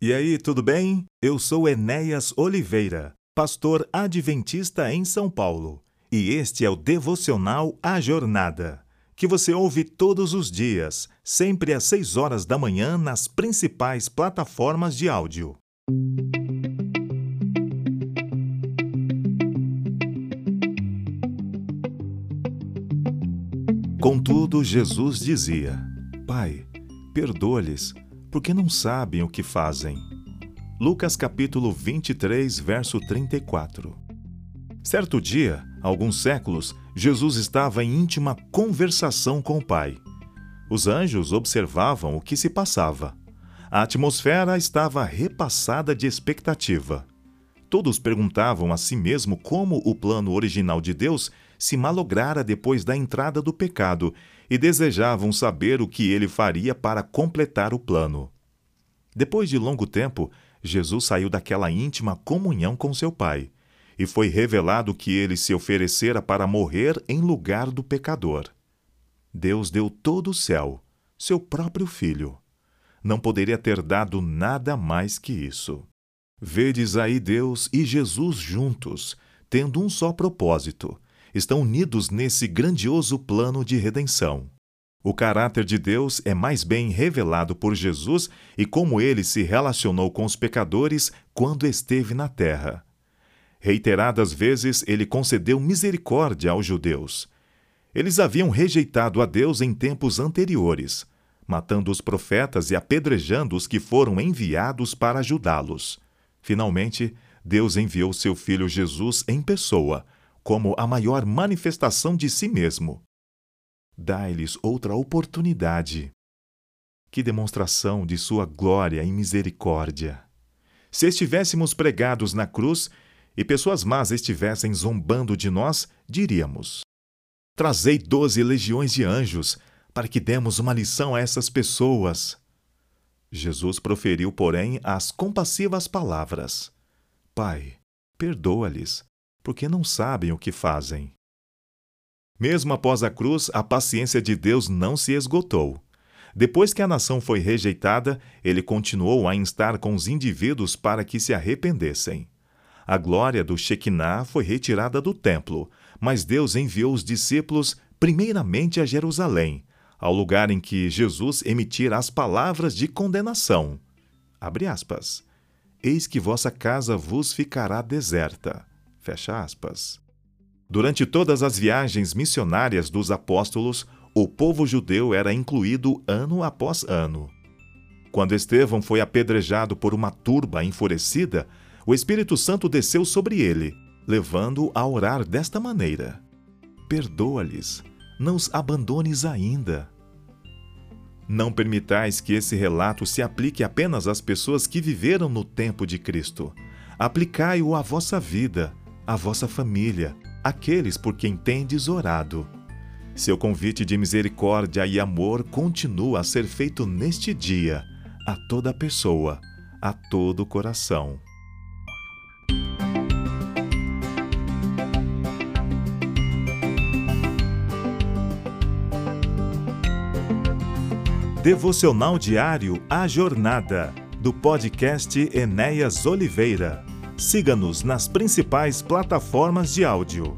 E aí, tudo bem? Eu sou Enéas Oliveira, pastor adventista em São Paulo, e este é o devocional A Jornada, que você ouve todos os dias, sempre às 6 horas da manhã nas principais plataformas de áudio. Contudo, Jesus dizia: Pai, perdoa-lhes porque não sabem o que fazem. Lucas capítulo 23, verso 34. Certo dia, alguns séculos, Jesus estava em íntima conversação com o Pai. Os anjos observavam o que se passava. A atmosfera estava repassada de expectativa. Todos perguntavam a si mesmo como o plano original de Deus se malograra depois da entrada do pecado e desejavam saber o que ele faria para completar o plano. Depois de longo tempo, Jesus saiu daquela íntima comunhão com seu Pai e foi revelado que ele se oferecera para morrer em lugar do pecador. Deus deu todo o céu, seu próprio Filho. Não poderia ter dado nada mais que isso. Vedes aí Deus e Jesus juntos, tendo um só propósito, estão unidos nesse grandioso plano de redenção. O caráter de Deus é mais bem revelado por Jesus e como ele se relacionou com os pecadores quando esteve na terra. Reiteradas vezes ele concedeu misericórdia aos judeus. Eles haviam rejeitado a Deus em tempos anteriores, matando os profetas e apedrejando os que foram enviados para ajudá-los. Finalmente, Deus enviou seu filho Jesus em pessoa como a maior manifestação de si mesmo. Dai-lhes outra oportunidade. Que demonstração de sua glória e misericórdia! Se estivéssemos pregados na cruz e pessoas más estivessem zombando de nós, diríamos: Trazei doze legiões de anjos para que demos uma lição a essas pessoas. Jesus proferiu, porém, as compassivas palavras: Pai, perdoa-lhes, porque não sabem o que fazem. Mesmo após a cruz, a paciência de Deus não se esgotou. Depois que a nação foi rejeitada, ele continuou a instar com os indivíduos para que se arrependessem. A glória do Shekinah foi retirada do templo, mas Deus enviou os discípulos primeiramente a Jerusalém, ao lugar em que Jesus emitira as palavras de condenação. Eis que vossa casa vos ficará deserta. Fecha aspas. Durante todas as viagens missionárias dos apóstolos, o povo judeu era incluído ano após ano. Quando Estevão foi apedrejado por uma turba enfurecida, o Espírito Santo desceu sobre ele, levando-o a orar desta maneira: Perdoa-lhes, não os abandones ainda. Não permitais que esse relato se aplique apenas às pessoas que viveram no tempo de Cristo. Aplicai-o à vossa vida, a vossa família, aqueles por quem tendes orado. Seu convite de misericórdia e amor continua a ser feito neste dia, a toda pessoa, a todo coração. Devocional Diário A Jornada, do podcast Enéas Oliveira. Siga-nos nas principais plataformas de áudio.